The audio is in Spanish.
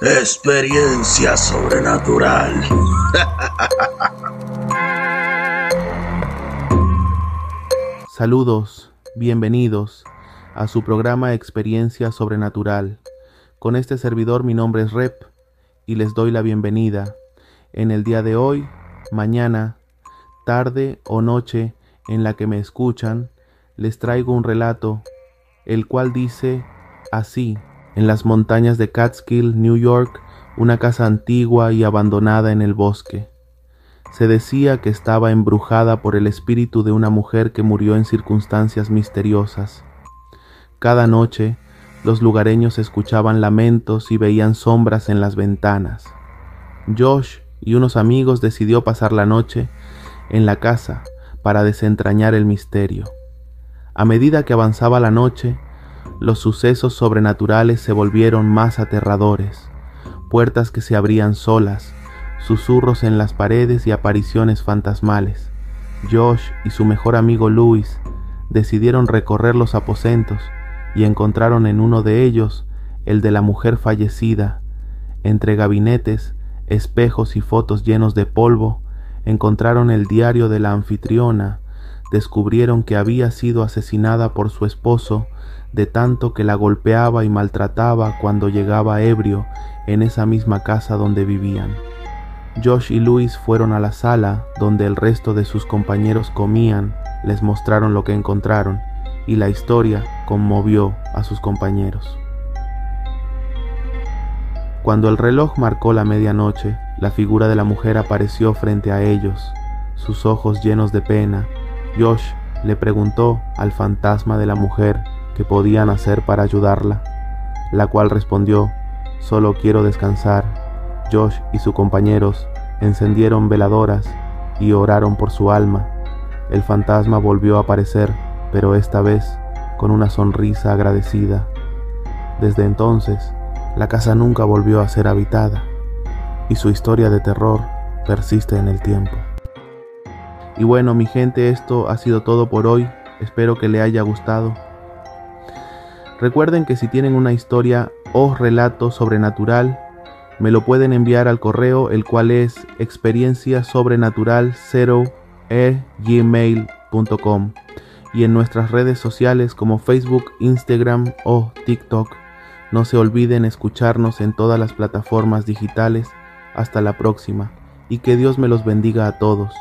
Experiencia sobrenatural. Saludos, bienvenidos a su programa Experiencia Sobrenatural. Con este servidor mi nombre es Rep y les doy la bienvenida. En el día de hoy, mañana, tarde o noche en la que me escuchan, les traigo un relato, el cual dice así en las montañas de Catskill, New York, una casa antigua y abandonada en el bosque. Se decía que estaba embrujada por el espíritu de una mujer que murió en circunstancias misteriosas. Cada noche los lugareños escuchaban lamentos y veían sombras en las ventanas. Josh y unos amigos decidió pasar la noche en la casa para desentrañar el misterio. A medida que avanzaba la noche, los sucesos sobrenaturales se volvieron más aterradores, puertas que se abrían solas, susurros en las paredes y apariciones fantasmales. Josh y su mejor amigo Louis decidieron recorrer los aposentos y encontraron en uno de ellos el de la mujer fallecida. Entre gabinetes, espejos y fotos llenos de polvo, encontraron el diario de la anfitriona, descubrieron que había sido asesinada por su esposo de tanto que la golpeaba y maltrataba cuando llegaba ebrio en esa misma casa donde vivían. Josh y Luis fueron a la sala donde el resto de sus compañeros comían, les mostraron lo que encontraron y la historia conmovió a sus compañeros. Cuando el reloj marcó la medianoche, la figura de la mujer apareció frente a ellos, sus ojos llenos de pena. Josh le preguntó al fantasma de la mujer que podían hacer para ayudarla, la cual respondió, solo quiero descansar. Josh y sus compañeros encendieron veladoras y oraron por su alma. El fantasma volvió a aparecer, pero esta vez con una sonrisa agradecida. Desde entonces, la casa nunca volvió a ser habitada y su historia de terror persiste en el tiempo. Y bueno, mi gente, esto ha sido todo por hoy. Espero que le haya gustado. Recuerden que si tienen una historia o relato sobrenatural, me lo pueden enviar al correo, el cual es experiencia sobrenatural 0 gmail.com y en nuestras redes sociales como Facebook, Instagram o TikTok. No se olviden escucharnos en todas las plataformas digitales. Hasta la próxima y que Dios me los bendiga a todos.